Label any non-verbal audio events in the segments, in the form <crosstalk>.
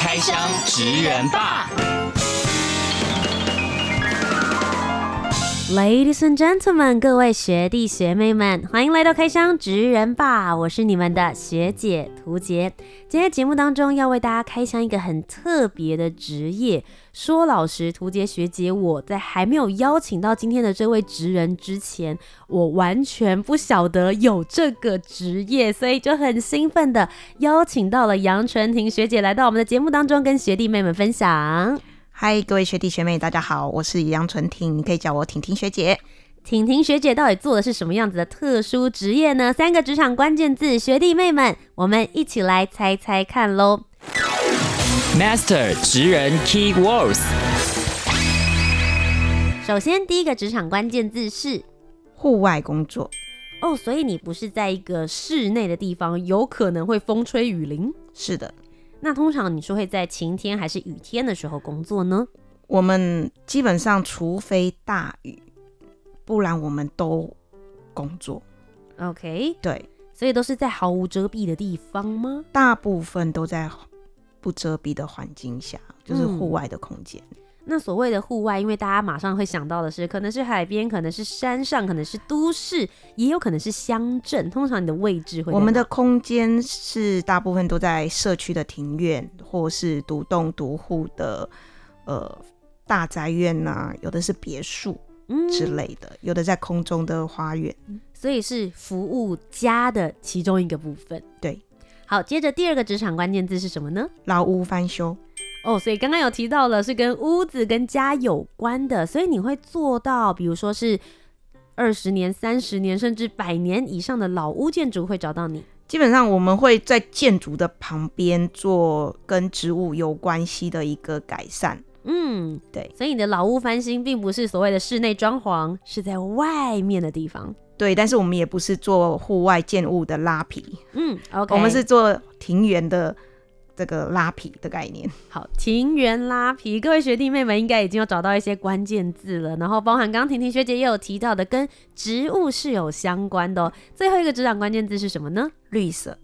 开箱职人吧。，Ladies and gentlemen，各位学弟学妹们，欢迎来到开箱职人吧，我是你们的学姐涂洁。今天节目当中要为大家开箱一个很特别的职业。说老实，涂洁学姐，我在还没有邀请到今天的这位职人之前，我完全不晓得有这个职业，所以就很兴奋的邀请到了杨纯婷学姐来到我们的节目当中，跟学弟妹们分享。嗨，各位学弟学妹，大家好，我是杨纯婷，你可以叫我婷婷学姐。婷婷学姐到底做的是什么样子的特殊职业呢？三个职场关键字，学弟妹们，我们一起来猜猜看喽。Master 职人 Key Words。首先，第一个职场关键字是户外工作。哦，所以你不是在一个室内的地方，有可能会风吹雨淋。是的。那通常你是会在晴天还是雨天的时候工作呢？我们基本上，除非大雨，不然我们都工作。OK。对。所以都是在毫无遮蔽的地方吗？大部分都在。不遮蔽的环境下，就是户外的空间。嗯。那所谓的户外，因为大家马上会想到的是，可能是海边，可能是山上，可能是都市，也有可能是乡镇。通常你的位置会，我们的空间是大部分都在社区的庭院，或是独栋独户的呃大宅院呐、啊，有的是别墅之类的，嗯，有的在空中的花园，所以是服务家的其中一个部分。对。好，接着第二个职场关键字是什么呢？老屋翻修。哦，所以刚刚有提到了是跟屋子跟家有关的，所以你会做到，比如说是二十年、三十年甚至百年以上的老屋建筑会找到你。基本上我们会在建筑的旁边做跟植物有关系的一个改善。嗯，对，所以你的老屋翻新并不是所谓的室内装潢，是在外面的地方。对，但是我们也不是做户外建物的拉皮，嗯，OK，我们是做庭园的这个拉皮的概念。好，情缘拉皮，各位学弟妹们应该已经有找到一些关键字了，然后包含刚刚婷婷学姐也有提到的，跟植物是有相关的哦。最后一个职场关键字是什么呢？绿色，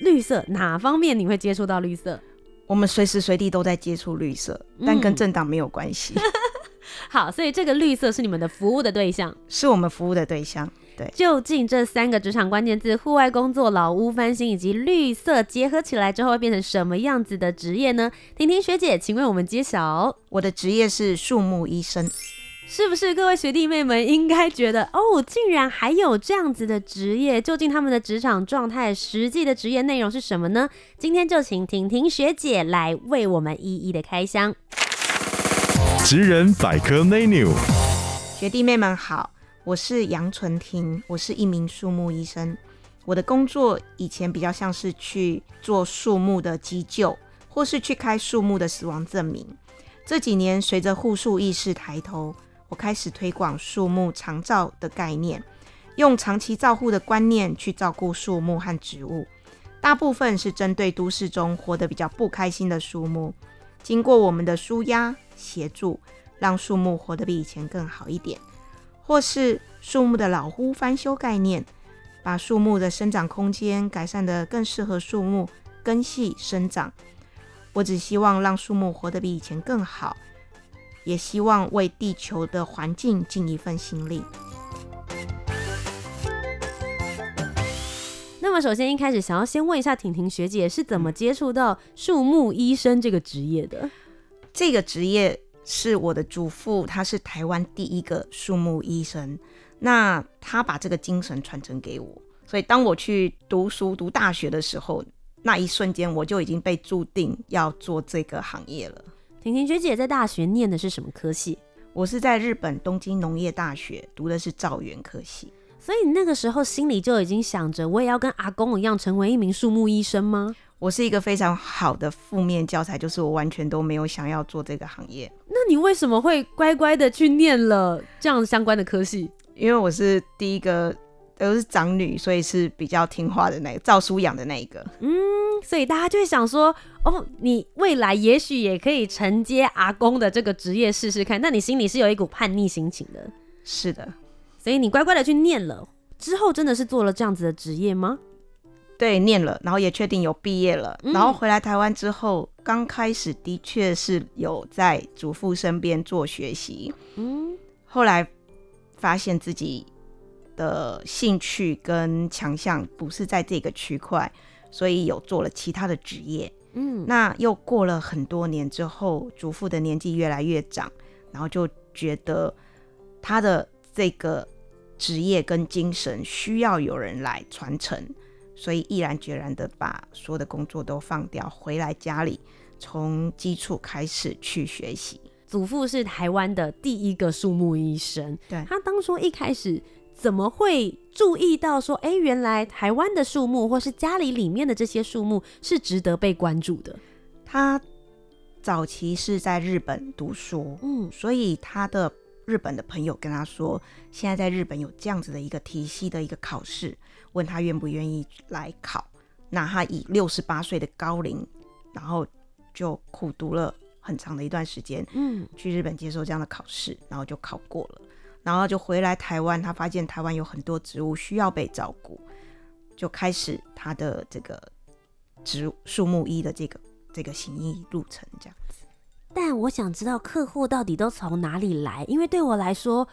绿色哪方面你会接触到绿色？我们随时随地都在接触绿色，但跟政党没有关系。嗯 <laughs> 好，所以这个绿色是你们的服务的对象，是我们服务的对象。对，究竟这三个职场关键字——户外工作、老屋翻新以及绿色结合起来之后，会变成什么样子的职业呢？婷婷学姐，请为我们揭晓。我的职业是树木医生，是不是？各位学弟妹们应该觉得，哦，竟然还有这样子的职业？究竟他们的职场状态、实际的职业内容是什么呢？今天就请婷婷学姐来为我们一一的开箱。职人百科 menu，学弟妹们好，我是杨纯婷，我是一名树木医生。我的工作以前比较像是去做树木的急救，或是去开树木的死亡证明。这几年随着护树意识抬头，我开始推广树木长照的概念，用长期照护的观念去照顾树木和植物。大部分是针对都市中活得比较不开心的树木，经过我们的舒压。协助让树木活得比以前更好一点，或是树木的老屋翻修概念，把树木的生长空间改善得更适合树木根系生长。我只希望让树木活得比以前更好，也希望为地球的环境尽一份心力。那么，首先一开始想要先问一下婷婷学姐是怎么接触到树木医生这个职业的？这个职业是我的祖父，他是台湾第一个树木医生。那他把这个精神传承给我，所以当我去读书、读大学的时候，那一瞬间我就已经被注定要做这个行业了。婷婷学姐在大学念的是什么科系？我是在日本东京农业大学读的是造园科系。所以你那个时候心里就已经想着，我也要跟阿公一样成为一名树木医生吗？我是一个非常好的负面教材，就是我完全都没有想要做这个行业。那你为什么会乖乖的去念了这样相关的科系？因为我是第一个，都是长女，所以是比较听话的那个，照书养的那一个。嗯，所以大家就会想说，哦，你未来也许也可以承接阿公的这个职业试试看。那你心里是有一股叛逆心情的。是的，所以你乖乖的去念了，之后真的是做了这样子的职业吗？对，念了，然后也确定有毕业了，嗯、然后回来台湾之后，刚开始的确是有在祖父身边做学习，嗯，后来发现自己的兴趣跟强项不是在这个区块，所以有做了其他的职业，嗯，那又过了很多年之后，祖父的年纪越来越长，然后就觉得他的这个职业跟精神需要有人来传承。所以毅然决然的把所有的工作都放掉，回来家里从基础开始去学习。祖父是台湾的第一个树木医生，对，他当初一开始怎么会注意到说，哎、欸，原来台湾的树木或是家里里面的这些树木是值得被关注的？他早期是在日本读书，嗯，所以他的日本的朋友跟他说，现在在日本有这样子的一个体系的一个考试。问他愿不愿意来考，那他以六十八岁的高龄，然后就苦读了很长的一段时间，嗯，去日本接受这样的考试，然后就考过了，然后就回来台湾，他发现台湾有很多植物需要被照顾，就开始他的这个植树木医的这个这个行医路程这样子。但我想知道客户到底都从哪里来，因为对我来说。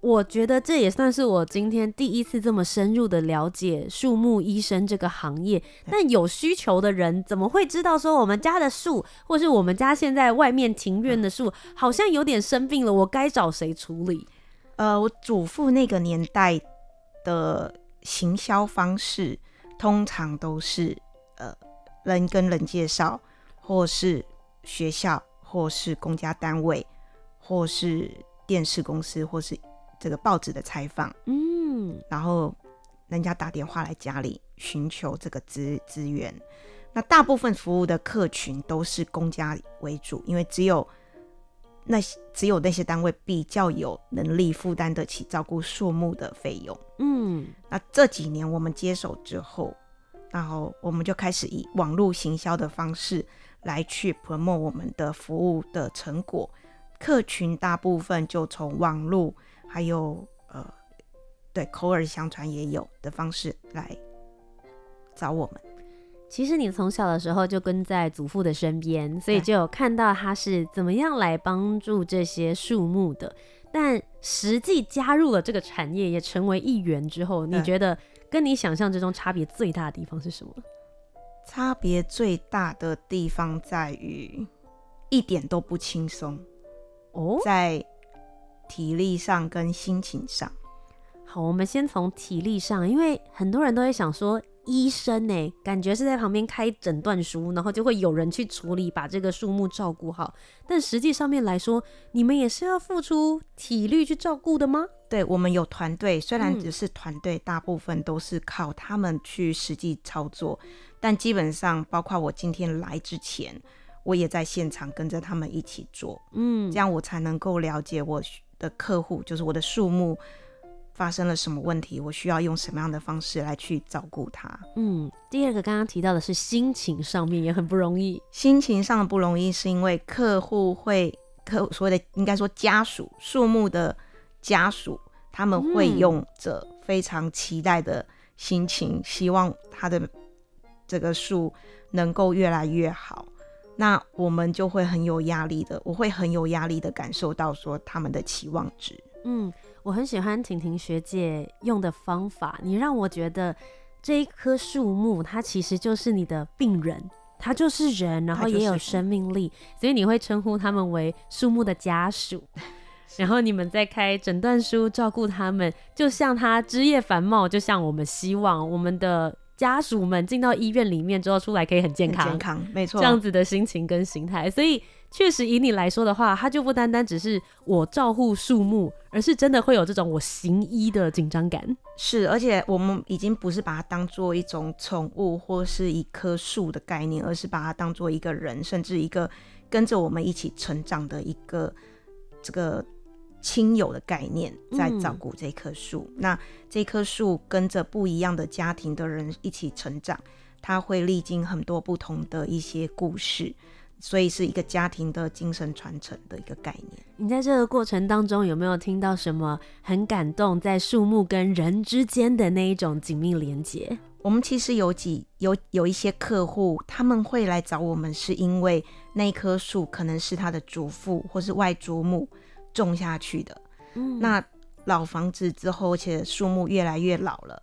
我觉得这也算是我今天第一次这么深入的了解树木医生这个行业。但有需求的人怎么会知道说我们家的树，或是我们家现在外面庭院的树好像有点生病了，我该找谁处理？呃，我祖父那个年代的行销方式，通常都是呃人跟人介绍，或是学校，或是公家单位，或是电视公司，或是。这个报纸的采访，嗯，然后人家打电话来家里寻求这个资资源，那大部分服务的客群都是公家为主，因为只有那些只有那些单位比较有能力负担得起照顾树木的费用，嗯，那这几年我们接手之后，然后我们就开始以网络行销的方式来去 promote 我们的服务的成果，客群大部分就从网络。还有呃，对，口耳相传也有的方式来找我们。其实你从小的时候就跟在祖父的身边，所以就有看到他是怎么样来帮助这些树木的。但实际加入了这个产业，也成为一员之后，你觉得跟你想象之中差别最大的地方是什么？差别最大的地方在于一点都不轻松哦，在。体力上跟心情上，好，我们先从体力上，因为很多人都会想说，医生呢，感觉是在旁边开诊断书，然后就会有人去处理，把这个树木照顾好。但实际上面来说，你们也是要付出体力去照顾的吗？对，我们有团队，虽然只是团队，大部分都是靠他们去实际操作，但基本上，包括我今天来之前，我也在现场跟着他们一起做，嗯，这样我才能够了解我。的客户就是我的树木发生了什么问题，我需要用什么样的方式来去照顾它。嗯，第二个刚刚提到的是心情上面也很不容易，心情上的不容易是因为客户会客所谓的应该说家属树木的家属，他们会用着非常期待的心情，希望他的这个树能够越来越好。那我们就会很有压力的，我会很有压力的感受到说他们的期望值。嗯，我很喜欢婷婷学姐用的方法，你让我觉得这一棵树木它其实就是你的病人，它就是人，然后也有生命力，所以你会称呼他们为树木的家属。<laughs> 然后你们在开诊断书照顾他们，就像他枝叶繁茂，就像我们希望我们的家属们进到医院里面之后出来可以很健康，健康没错，这样子的心情跟心态，所以确实以你来说的话，它就不单单只是我照护树木，而是真的会有这种我行医的紧张感。是，而且我们已经不是把它当做一种宠物或是一棵树的概念，而是把它当做一个人，甚至一个跟着我们一起成长的一个这个。亲友的概念在照顾这棵树，嗯、那这棵树跟着不一样的家庭的人一起成长，它会历经很多不同的一些故事，所以是一个家庭的精神传承的一个概念。你在这个过程当中有没有听到什么很感动，在树木跟人之间的那一种紧密连接？我们其实有几有有一些客户，他们会来找我们，是因为那棵树可能是他的祖父或是外祖母。种下去的，嗯，那老房子之后，而且树木越来越老了，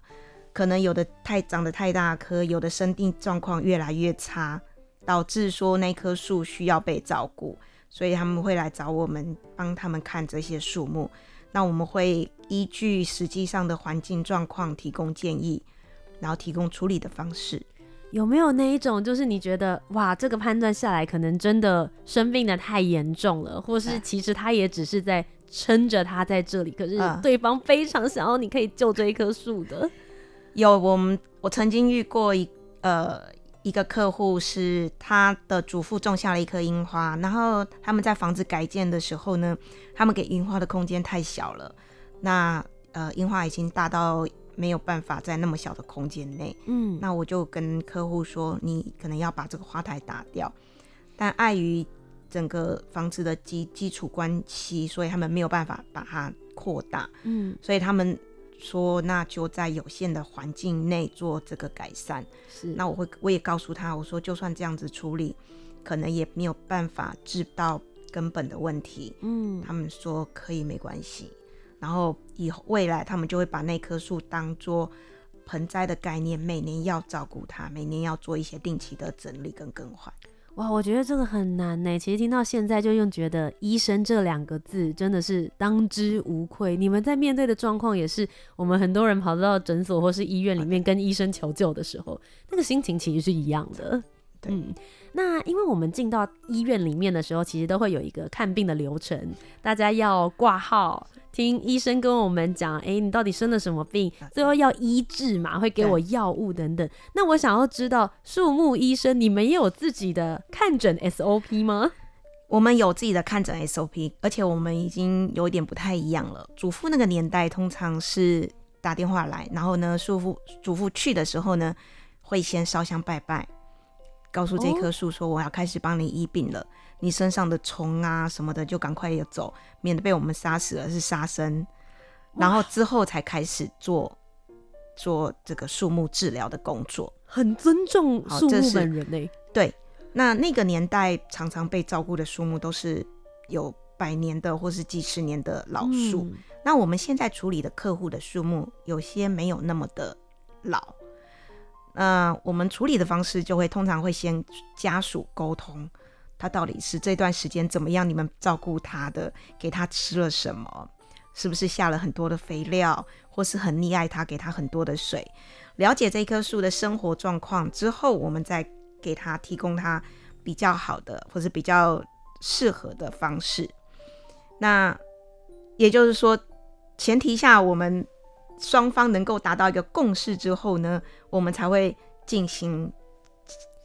可能有的太长得太大棵，有的生病状况越来越差，导致说那棵树需要被照顾，所以他们会来找我们帮他们看这些树木。那我们会依据实际上的环境状况提供建议，然后提供处理的方式。有没有那一种，就是你觉得哇，这个判断下来可能真的生病的太严重了，或是其实他也只是在撑着他在这里，可是对方非常想要你可以救这一棵树的。有，我们我曾经遇过一呃一个客户，是他的祖父种下了一棵樱花，然后他们在房子改建的时候呢，他们给樱花的空间太小了，那呃樱花已经大到。没有办法在那么小的空间内，嗯，那我就跟客户说，你可能要把这个花台打掉，但碍于整个房子的基基础关系，所以他们没有办法把它扩大，嗯，所以他们说，那就在有限的环境内做这个改善。是，那我会我也告诉他，我说就算这样子处理，可能也没有办法治到根本的问题，嗯，他们说可以没关系。然后以后未来，他们就会把那棵树当做盆栽的概念，每年要照顾它，每年要做一些定期的整理跟更换。哇，我觉得这个很难呢。其实听到现在，就用觉得医生这两个字真的是当之无愧。你们在面对的状况，也是我们很多人跑到诊所或是医院里面跟医生求救的时候，那个心情其实是一样的。对。嗯那因为我们进到医院里面的时候，其实都会有一个看病的流程，大家要挂号，听医生跟我们讲，哎、欸，你到底生了什么病，最后要医治嘛，会给我药物等等。那我想要知道，树木医生，你们也有自己的看诊 SOP 吗？我们有自己的看诊 SOP，而且我们已经有一点不太一样了。祖父那个年代通常是打电话来，然后呢，叔父祖父去的时候呢，会先烧香拜拜。告诉这棵树说：“我要开始帮你医病了，你身上的虫啊什么的就赶快要走，免得被我们杀死了，是杀生。然后之后才开始做做这个树木治疗的工作，很尊重树木本人呢。对，那那个年代常常被照顾的树木都是有百年的或是几十年的老树。嗯、那我们现在处理的客户的树木，有些没有那么的老。”那我们处理的方式就会通常会先家属沟通，他到底是这段时间怎么样，你们照顾他的，给他吃了什么，是不是下了很多的肥料，或是很溺爱他，给他很多的水，了解这棵树的生活状况之后，我们再给他提供他比较好的或是比较适合的方式。那也就是说，前提下我们。双方能够达到一个共识之后呢，我们才会进行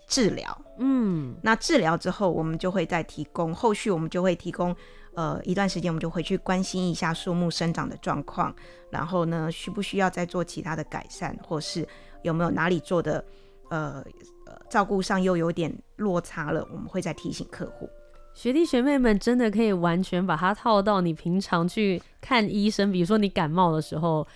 治疗。嗯，那治疗之后，我们就会再提供后续，我们就会提供呃一段时间，我们就回去关心一下树木生长的状况，然后呢，需不需要再做其他的改善，或是有没有哪里做的呃呃照顾上又有点落差了，我们会再提醒客户。学弟学妹们真的可以完全把它套到你平常去看医生，比如说你感冒的时候。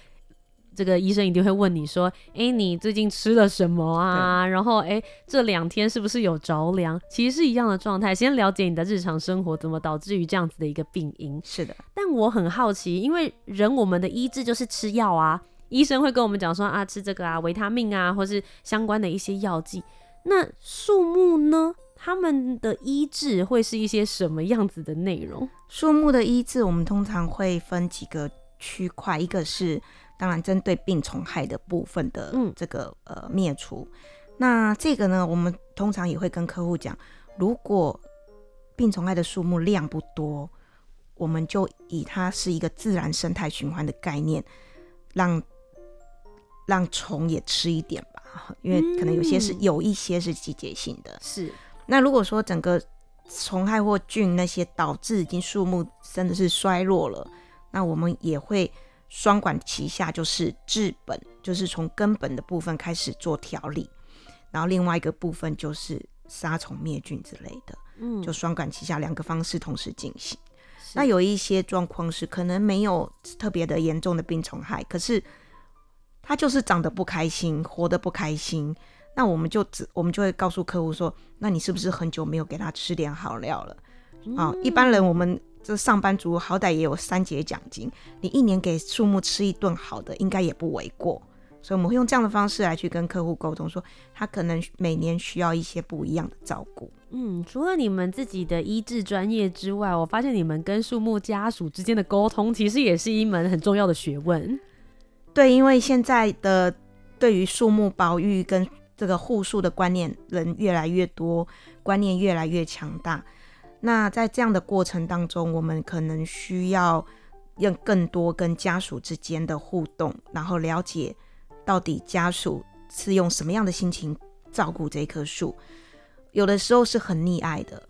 这个医生一定会问你说：“哎，你最近吃了什么啊？然后，哎，这两天是不是有着凉？其实是一样的状态。先了解你的日常生活怎么导致于这样子的一个病因。是的，但我很好奇，因为人我们的医治就是吃药啊。医生会跟我们讲说啊，吃这个啊，维他命啊，或是相关的一些药剂。那树木呢？他们的医治会是一些什么样子的内容？树木的医治，我们通常会分几个区块，一个是。当然针对病虫害的部分的这个、嗯、呃灭除。那这个呢，我们通常也会跟客户讲，如果病虫害的数目量不多，我们就以它是一个自然生态循环的概念，让让虫也吃一点吧，<laughs> 因为可能有些是、嗯、有一些是季节性的。是。那如果说整个虫害或菌那些导致已经树木真的是衰落了，那我们也会双管齐下，就是治本，就是从根本的部分开始做调理。然后另外一个部分就是杀虫灭菌之类的，嗯，就双管齐下，两个方式同时进行。那有一些状况是可能没有特别的严重的病虫害，可是它就是长得不开心，活得不开心。那我们就只我们就会告诉客户说，那你是不是很久没有给他吃点好料了？啊、嗯，一般人我们这上班族好歹也有三节奖金，你一年给树木吃一顿好的，应该也不为过。所以我们会用这样的方式来去跟客户沟通，说他可能每年需要一些不一样的照顾。嗯，除了你们自己的医治专业之外，我发现你们跟树木家属之间的沟通，其实也是一门很重要的学问。对，因为现在的对于树木保育跟这个护树的观念人越来越多，观念越来越强大。那在这样的过程当中，我们可能需要用更多跟家属之间的互动，然后了解。到底家属是用什么样的心情照顾这棵树？有的时候是很溺爱的，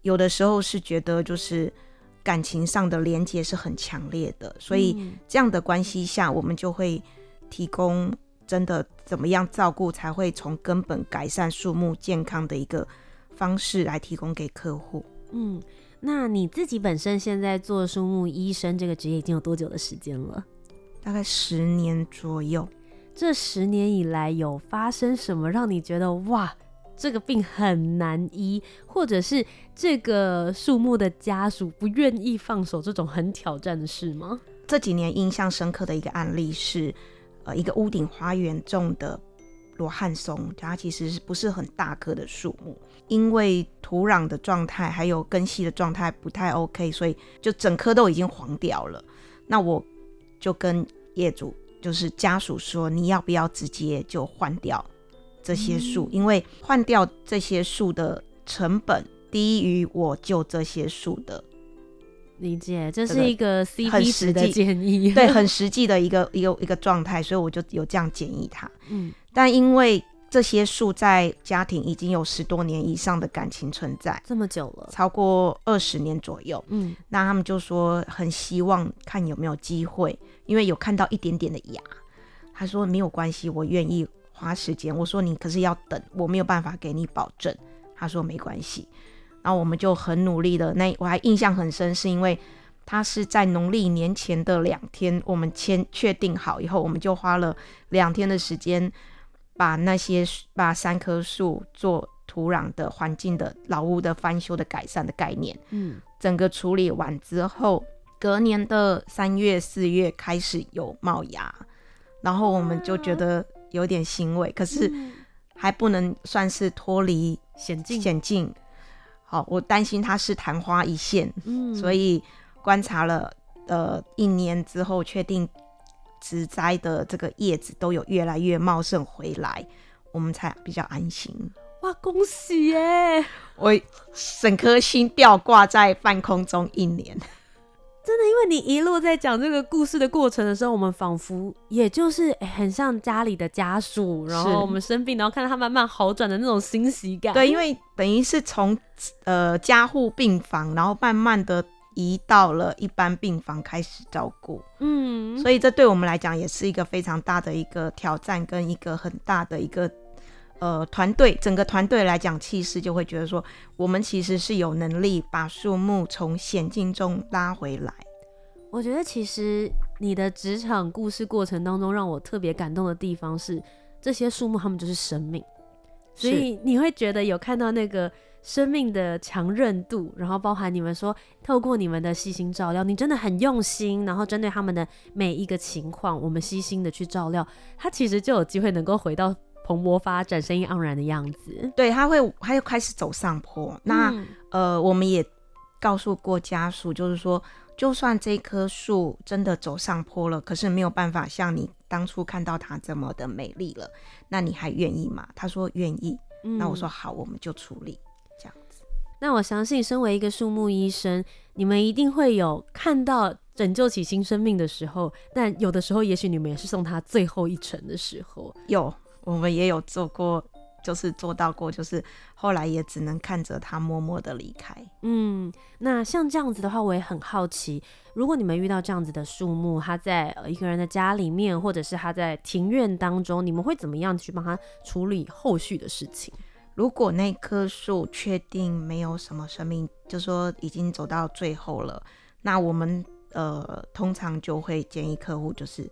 有的时候是觉得就是感情上的连接是很强烈的。所以这样的关系下，我们就会提供真的怎么样照顾才会从根本改善树木健康的一个方式来提供给客户。嗯，那你自己本身现在做树木医生这个职业已经有多久的时间了？大概十年左右。这十年以来有发生什么让你觉得哇，这个病很难医，或者是这个树木的家属不愿意放手这种很挑战的事吗？这几年印象深刻的一个案例是，呃，一个屋顶花园种的罗汉松，它其实是不是很大棵的树木，因为土壤的状态还有根系的状态不太 OK，所以就整棵都已经黄掉了。那我就跟业主。就是家属说，你要不要直接就换掉这些树？嗯，因为换掉这些树的成本低于我救这些树的。理解，这是一个 CP 值的建议，对，很 <laughs> 实际的一个一个一个状态，所以我就有这样建议他。嗯，但因为这些树在家庭已经有十多年以上的感情存在，这么久了，超过二十年左右。嗯，那他们就说很希望看有没有机会。因为有看到一点点的芽，他说没有关系，我愿意花时间。我说你可是要等，我没有办法给你保证。他说没关系，然后我们就很努力的。那我还印象很深，是因为他是在农历年前的两天，我们签确定好以后，我们就花了两天的时间，把那些把三棵树做土壤的环境的老屋的翻修的改善的概念，嗯，整个处理完之后。隔年的三月、四月开始有冒芽，然后我们就觉得有点欣慰，可是还不能算是脱离险境。险境，好，我担心它是昙花一现，嗯，所以观察了呃一年之后，确定植栽的这个叶子都有越来越茂盛回来，我们才比较安心。哇，恭喜耶！我整颗心吊挂在半空中一年。真的，因为你一路在讲这个故事的过程的时候，我们仿佛也就是、欸、很像家里的家属，然后我们生病，然后看到他慢慢好转的那种欣喜感。对，因为等于是从呃加护病房，然后慢慢的移到了一般病房开始照顾。嗯，所以这对我们来讲也是一个非常大的一个挑战，跟一个很大的一个呃团队，整个团队来讲，气势就会觉得说，我们其实是有能力把树木从险境中拉回来。我觉得其实你的职场故事过程当中，让我特别感动的地方是，这些树木它们就是生命，所以你会觉得有看到那个生命的强韧度，然后包含你们说透过你们的细心照料，你真的很用心，然后针对他们的每一个情况，我们细心的去照料，他其实就有机会能够回到蓬勃发展、生意盎然的样子。对，他会，他又开始走上坡。那、嗯、呃，我们也告诉过家属，就是说。就算这棵树真的走上坡了，可是没有办法像你当初看到它这么的美丽了，那你还愿意吗？他说愿意。嗯、那我说好，我们就处理那我相信，身为一个树木医生，你们一定会有看到拯救起新生命的时候，但有的时候，也许你们也是送他最后一程的时候。有，我们也有做过。就是做到过，就是后来也只能看着他默默的离开。嗯，那像这样子的话，我也很好奇，如果你们遇到这样子的树木，他在一个人的家里面，或者是他在庭院当中，你们会怎么样去帮他处理后续的事情？如果那棵树确定没有什么生命，就说已经走到最后了，那我们呃通常就会建议客户就是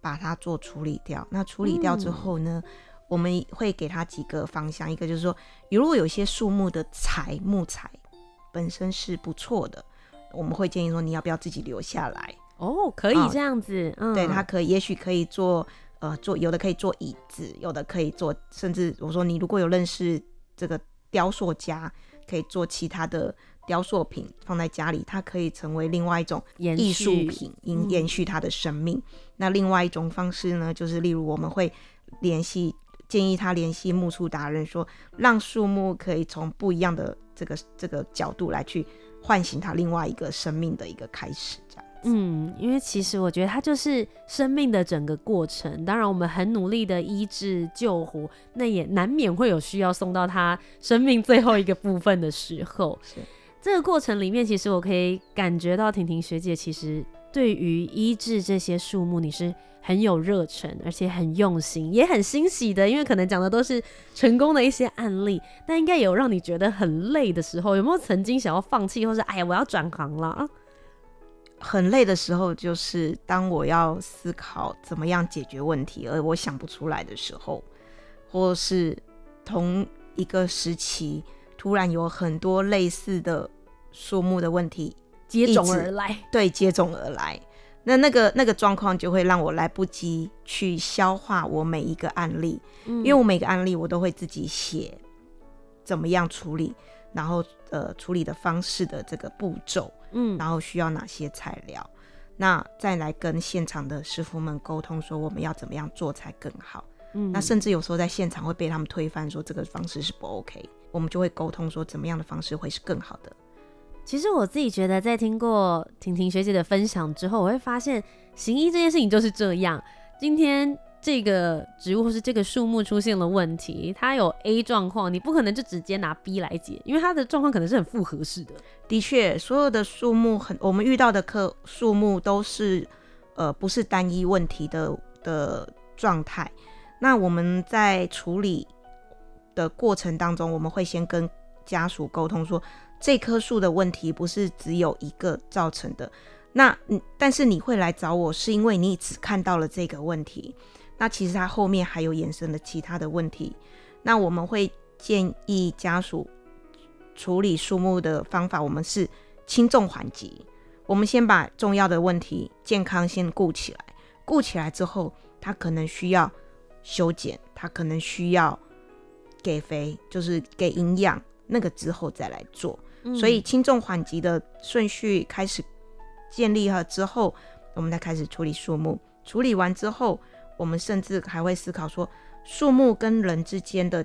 把它做处理掉。那处理掉之后呢？嗯我们会给他几个方向，一个就是说，如果有些树木的材木材本身是不错的，我们会建议说，你要不要自己留下来？哦，可以这样子，哦、嗯，对，它可以，也许可以做，呃，做有的可以做椅子，有的可以做，甚至我说你如果有认识这个雕塑家，可以做其他的雕塑品放在家里，它可以成为另外一种艺术品，延延续它的生命。嗯、那另外一种方式呢，就是例如我们会联系。建议他联系木树达人说，说让树木可以从不一样的这个这个角度来去唤醒他另外一个生命的一个开始，这样。嗯，因为其实我觉得它就是生命的整个过程。当然，我们很努力的医治救活，那也难免会有需要送到他生命最后一个部分的时候。<laughs> 是这个过程里面，其实我可以感觉到婷婷学姐其实对于医治这些树木，你是。很有热忱，而且很用心，也很欣喜的，因为可能讲的都是成功的一些案例，但应该有让你觉得很累的时候，有没有曾经想要放弃，或是哎呀我要转行了啊？很累的时候，就是当我要思考怎么样解决问题，而我想不出来的时候，或是同一个时期突然有很多类似的数目的问题接踵而来，对，接踵而来。那那个那个状况就会让我来不及去消化我每一个案例，嗯，因为我每个案例我都会自己写，怎么样处理，然后呃处理的方式的这个步骤，嗯，然后需要哪些材料，那再来跟现场的师傅们沟通说我们要怎么样做才更好，嗯，那甚至有时候在现场会被他们推翻说这个方式是不 OK，我们就会沟通说怎么样的方式会是更好的。其实我自己觉得，在听过婷婷学姐的分享之后，我会发现行医这件事情就是这样。今天这个植物或是这个树木出现了问题，它有 A 状况，你不可能就直接拿 B 来解，因为它的状况可能是很复合式的。的确，所有的树木很，我们遇到的棵树木都是呃不是单一问题的的状态。那我们在处理的过程当中，我们会先跟家属沟通说。这棵树的问题不是只有一个造成的，那嗯，但是你会来找我是因为你只看到了这个问题，那其实它后面还有衍生的其他的问题，那我们会建议家属处理树木的方法，我们是轻重缓急，我们先把重要的问题健康先顾起来，顾起来之后，它可能需要修剪，它可能需要给肥，就是给营养，那个之后再来做。所以轻重缓急的顺序开始建立了之后，我们再开始处理树木。处理完之后，我们甚至还会思考说，树木跟人之间的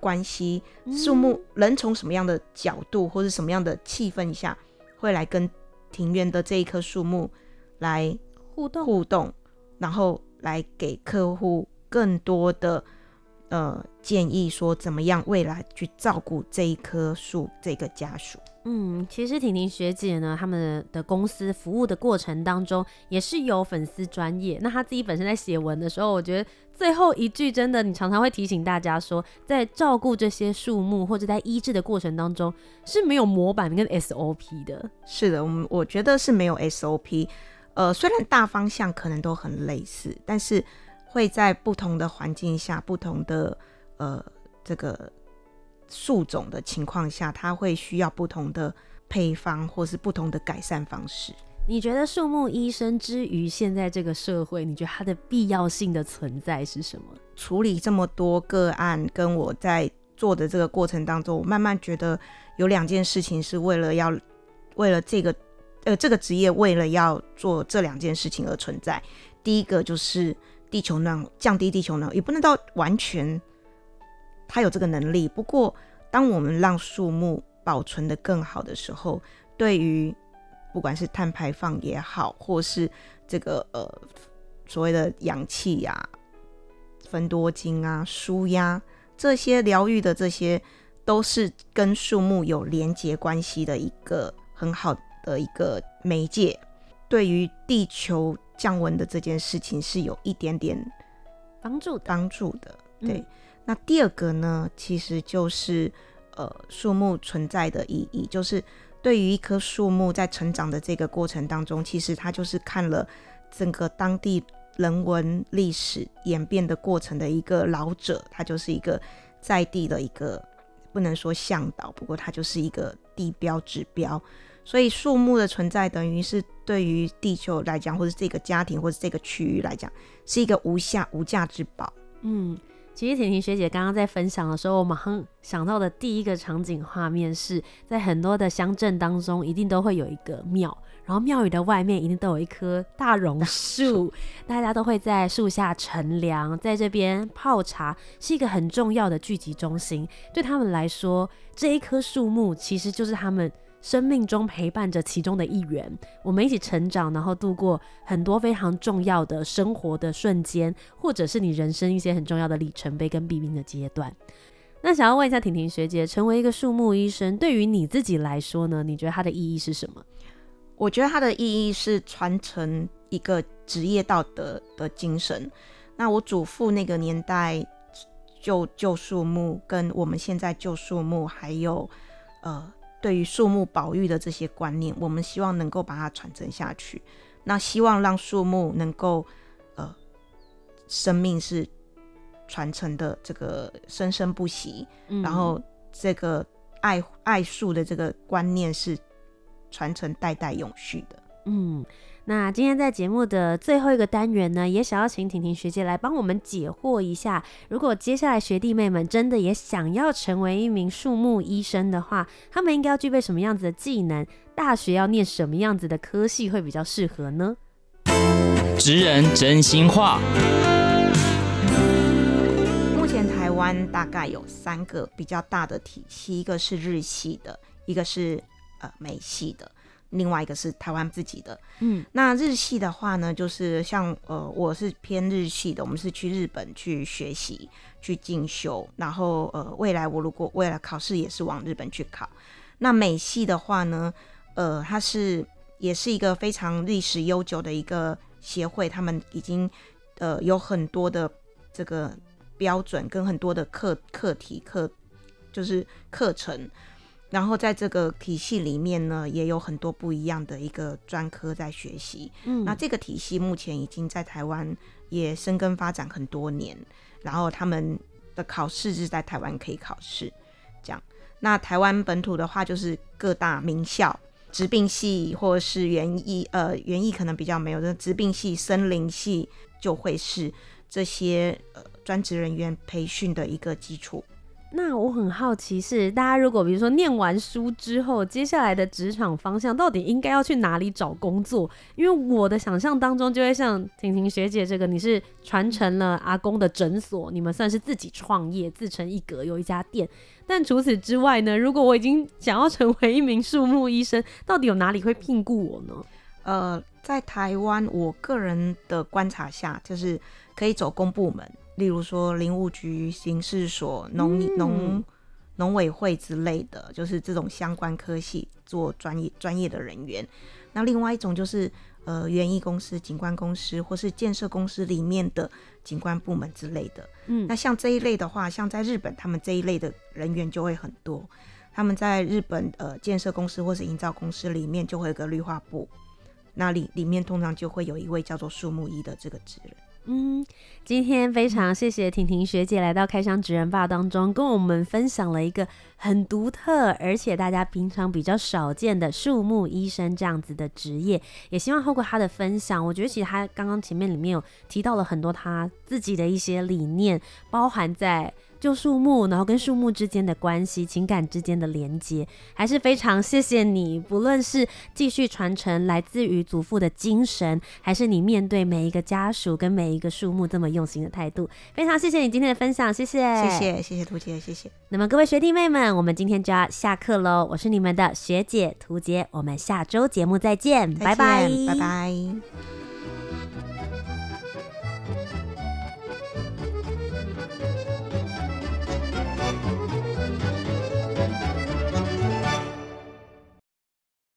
关系，树木人从什么样的角度或者什么样的气氛下，会来跟庭院的这一棵树木来互动互动，然后来给客户更多的。呃，建议说怎么样未来去照顾这一棵树这个家属。嗯，其实婷婷学姐呢，他们的公司服务的过程当中也是有粉丝专业。那她自己本身在写文的时候，我觉得最后一句真的，你常常会提醒大家说，在照顾这些树木或者在医治的过程当中是没有模板跟 SOP 的。是的，我我觉得是没有 SOP。呃，虽然大方向可能都很类似，但是。会在不同的环境下、不同的呃这个树种的情况下，它会需要不同的配方，或是不同的改善方式。你觉得树木医生之于现在这个社会，你觉得它的必要性的存在是什么？处理这么多个案，跟我在做的这个过程当中，我慢慢觉得有两件事情是为了要为了这个呃，这个职业为了要做这两件事情而存在。第一个就是地球暖，降低地球暖，也不能到完全，它有这个能力。不过，当我们让树木保存的更好的时候，对于不管是碳排放也好，或是这个呃所谓的氧气呀、啊、芬多精啊、舒压这些疗愈的这些，都是跟树木有连结关系的一个很好的一个媒介，对于地球降温的这件事情是有一点点帮助帮助的。对，嗯、那第二个呢，其实就是呃树木存在的意义，就是对于一棵树木在成长的这个过程当中，其实它就是看了整个当地人文历史演变的过程的一个老者，它就是一个在地的一个。不能说向导，不过它就是一个地标指标。所以树木的存在，等于是对于地球来讲，或者这个家庭，或者这个区域来讲，是一个无价无价之宝。嗯，其实婷婷学姐刚刚在分享的时候，我马上想到的第一个场景画面是在很多的乡镇当中，一定都会有一个庙。然后庙宇的外面一定都有一棵大榕树，<laughs> 大家都会在树下乘凉，在这边泡茶，是一个很重要的聚集中心。对他们来说，这一棵树木其实就是他们生命中陪伴着其中的一员。我们一起成长，然后度过很多非常重要的生活的瞬间，或者是你人生一些很重要的里程碑跟必经的阶段。那想要问一下婷婷学姐，成为一个树木医生，对于你自己来说呢？你觉得它的意义是什么？我觉得它的意义是传承一个职业道德的精神。那我祖父那个年代救救树木，跟我们现在旧树木，还有呃对于树木保育的这些观念，我们希望能够把它传承下去。那希望让树木能够呃生命是传承的这个生生不息，嗯、然后这个爱爱树的这个观念是。传承代代永续的。嗯，那今天在节目的最后一个单元呢，也想要请婷婷学姐来帮我们解惑一下。如果接下来学弟妹们真的也想要成为一名树木医生的话，他们应该要具备什么样子的技能？大学要念什么样子的科系会比较适合呢？职人真心话。目前台湾大概有三个比较大的体系，一个是日系的，一个是。呃，美系的，另外一个是台湾自己的。嗯，那日系的话呢，就是像呃，我是偏日系的，我们是去日本去学习、去进修，然后呃，未来我如果未来考试也是往日本去考。那美系的话呢，呃，它是也是一个非常历史悠久的一个协会，他们已经呃有很多的这个标准跟很多的课课题课就是课程。然后在这个体系里面呢，也有很多不一样的一个专科在学习。嗯，那这个体系目前已经在台湾也生根发展很多年。然后他们的考试是在台湾可以考试，这样。那台湾本土的话，就是各大名校，植病系或者是园艺，呃，园艺可能比较没有的，植病系、森林系就会是这些呃专职人员培训的一个基础。那我很好奇是，大家如果比如说念完书之后，接下来的职场方向到底应该要去哪里找工作？因为我的想象当中就会像婷婷学姐这个，你是传承了阿公的诊所，你们算是自己创业，自成一格，有一家店。但除此之外呢，如果我已经想要成为一名树木医生，到底有哪里会聘雇我呢？呃，在台湾，我个人的观察下，就是可以走公部门。例如说林务局、刑事所、农农农委会之类的，就是这种相关科系做专业专业的人员。那另外一种就是呃园艺公司、景观公司或是建设公司里面的景观部门之类的。嗯，那像这一类的话，像在日本，他们这一类的人员就会很多。他们在日本呃建设公司或是营造公司里面就会有个绿化部，那里里面通常就会有一位叫做树木医的这个职人。嗯，今天非常谢谢婷婷学姐来到开箱职人吧当中，跟我们分享了一个很独特，而且大家平常比较少见的树木医生这样子的职业。也希望透过她的分享，我觉得其实她刚刚前面里面有提到了很多她自己的一些理念，包含在。救树木，然后跟树木之间的关系、情感之间的连接，还是非常谢谢你。不论是继续传承来自于祖父的精神，还是你面对每一个家属跟每一个树木这么用心的态度，非常谢谢你今天的分享，谢谢，谢谢，谢谢图杰，谢谢。那么各位学弟妹们，我们今天就要下课喽。我是你们的学姐图杰，我们下周节目再见，再见拜拜，拜拜。